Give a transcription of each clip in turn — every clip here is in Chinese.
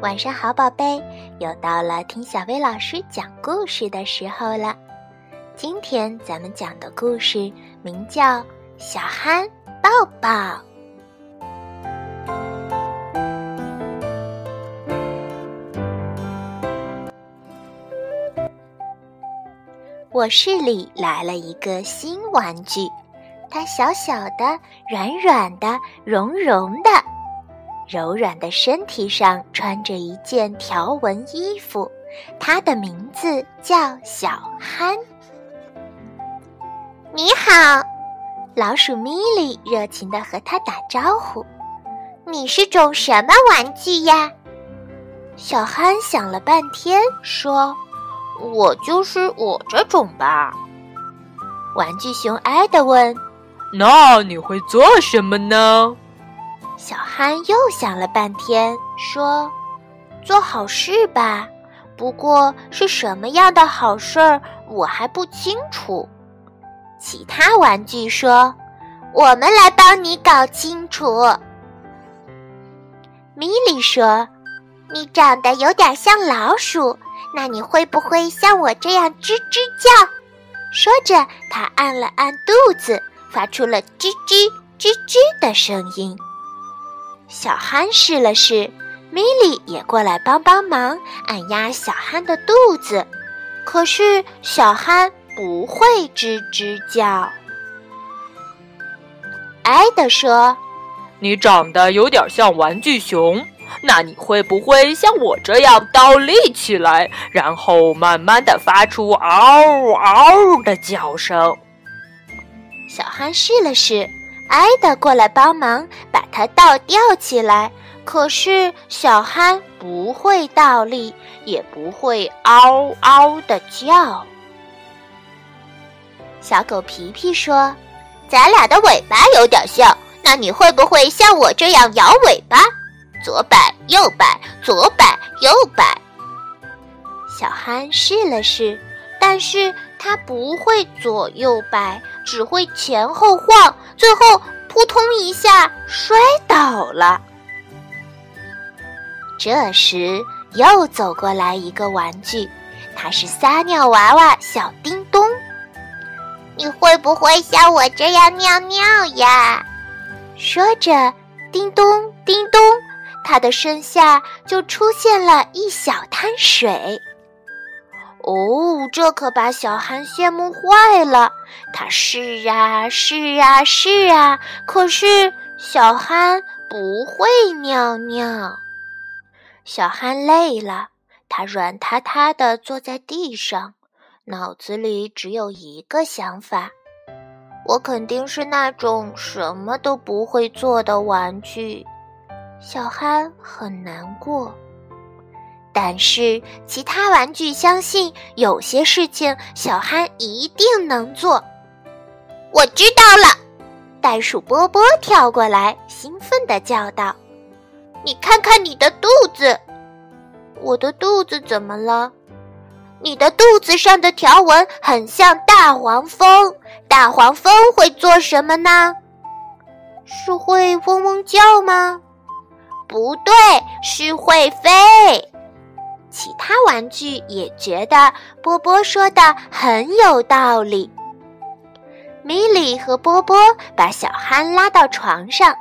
晚上好，宝贝，又到了听小薇老师讲故事的时候了。今天咱们讲的故事名叫《小憨抱抱》。卧室里来了一个新玩具，它小小的、软软的、绒绒的。柔软的身体上穿着一件条纹衣服，它的名字叫小憨。你好，老鼠米莉热情地和他打招呼。你是种什么玩具呀？小憨想了半天，说：“我就是我这种吧。”玩具熊艾德问：“那你会做什么呢？”小憨又想了半天，说：“做好事吧，不过是什么样的好事儿，我还不清楚。”其他玩具说：“我们来帮你搞清楚。”米莉说：“你长得有点像老鼠，那你会不会像我这样吱吱叫？”说着，他按了按肚子，发出了吱吱吱吱的声音。小憨试了试，米莉也过来帮帮忙，按压小憨的肚子。可是小憨不会吱吱叫。艾德说：“你长得有点像玩具熊，那你会不会像我这样倒立起来，然后慢慢的发出嗷嗷的叫声？”小憨试了试。艾德过来帮忙，把它倒吊起来。可是小憨不会倒立，也不会嗷嗷的叫。小狗皮皮说：“咱俩的尾巴有点像，那你会不会像我这样摇尾巴？左摆右摆，左摆右摆。”小憨试了试，但是它不会左右摆。只会前后晃，最后扑通一下摔倒了。这时又走过来一个玩具，它是撒尿娃娃小叮咚。你会不会像我这样尿尿呀？说着，叮咚叮咚，它的身下就出现了一小滩水。哦，这可把小憨羡慕坏了。他是啊，是啊，是啊，可是小憨不会尿尿。小憨累了，他软塌塌的坐在地上，脑子里只有一个想法：我肯定是那种什么都不会做的玩具。小憨很难过。但是其他玩具相信有些事情小憨一定能做。我知道了，袋鼠波波跳过来，兴奋地叫道：“你看看你的肚子，我的肚子怎么了？你的肚子上的条纹很像大黄蜂。大黄蜂会做什么呢？是会嗡嗡叫吗？不对，是会飞。”其他玩具也觉得波波说的很有道理。米莉和波波把小憨拉到床上，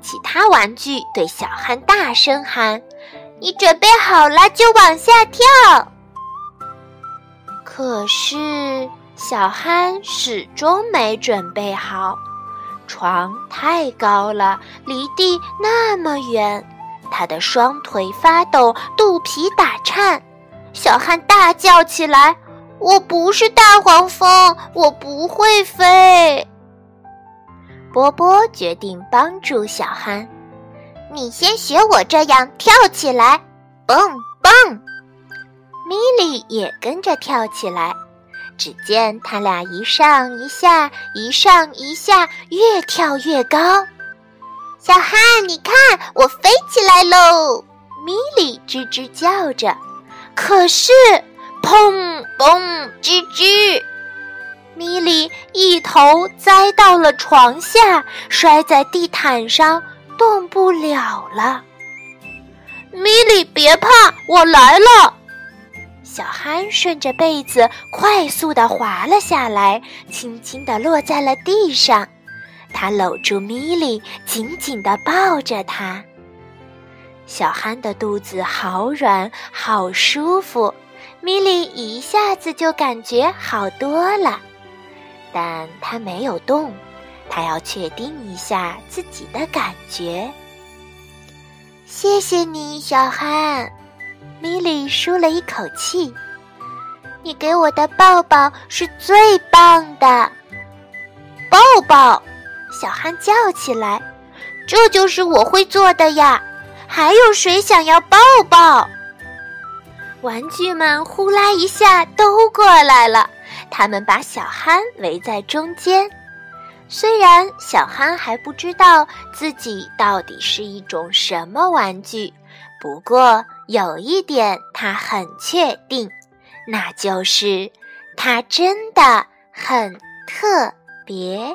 其他玩具对小憨大声喊：“你准备好了就往下跳。”可是小憨始终没准备好，床太高了，离地那么远。他的双腿发抖，肚皮打颤，小憨大叫起来：“我不是大黄蜂，我不会飞。”波波决定帮助小憨：“你先学我这样跳起来，蹦蹦。”米莉也跟着跳起来，只见他俩一上一下，一上一下，越跳越高。小憨，你看，我飞起来喽！米莉吱吱叫着，可是，砰嘣吱吱，米莉一头栽到了床下，摔在地毯上，动不了了。米莉，别怕，我来了。小憨顺着被子快速地滑了下来，轻轻地落在了地上。他搂住米莉，紧紧地抱着她。小憨的肚子好软，好舒服。米莉一下子就感觉好多了，但她没有动，她要确定一下自己的感觉。谢谢你，小憨。米莉舒了一口气。你给我的抱抱是最棒的。抱抱！小憨叫起来：“这就是我会做的呀！”还有谁想要抱抱？玩具们呼啦一下都过来了，他们把小憨围在中间。虽然小憨还不知道自己到底是一种什么玩具，不过有一点他很确定，那就是它真的很特别。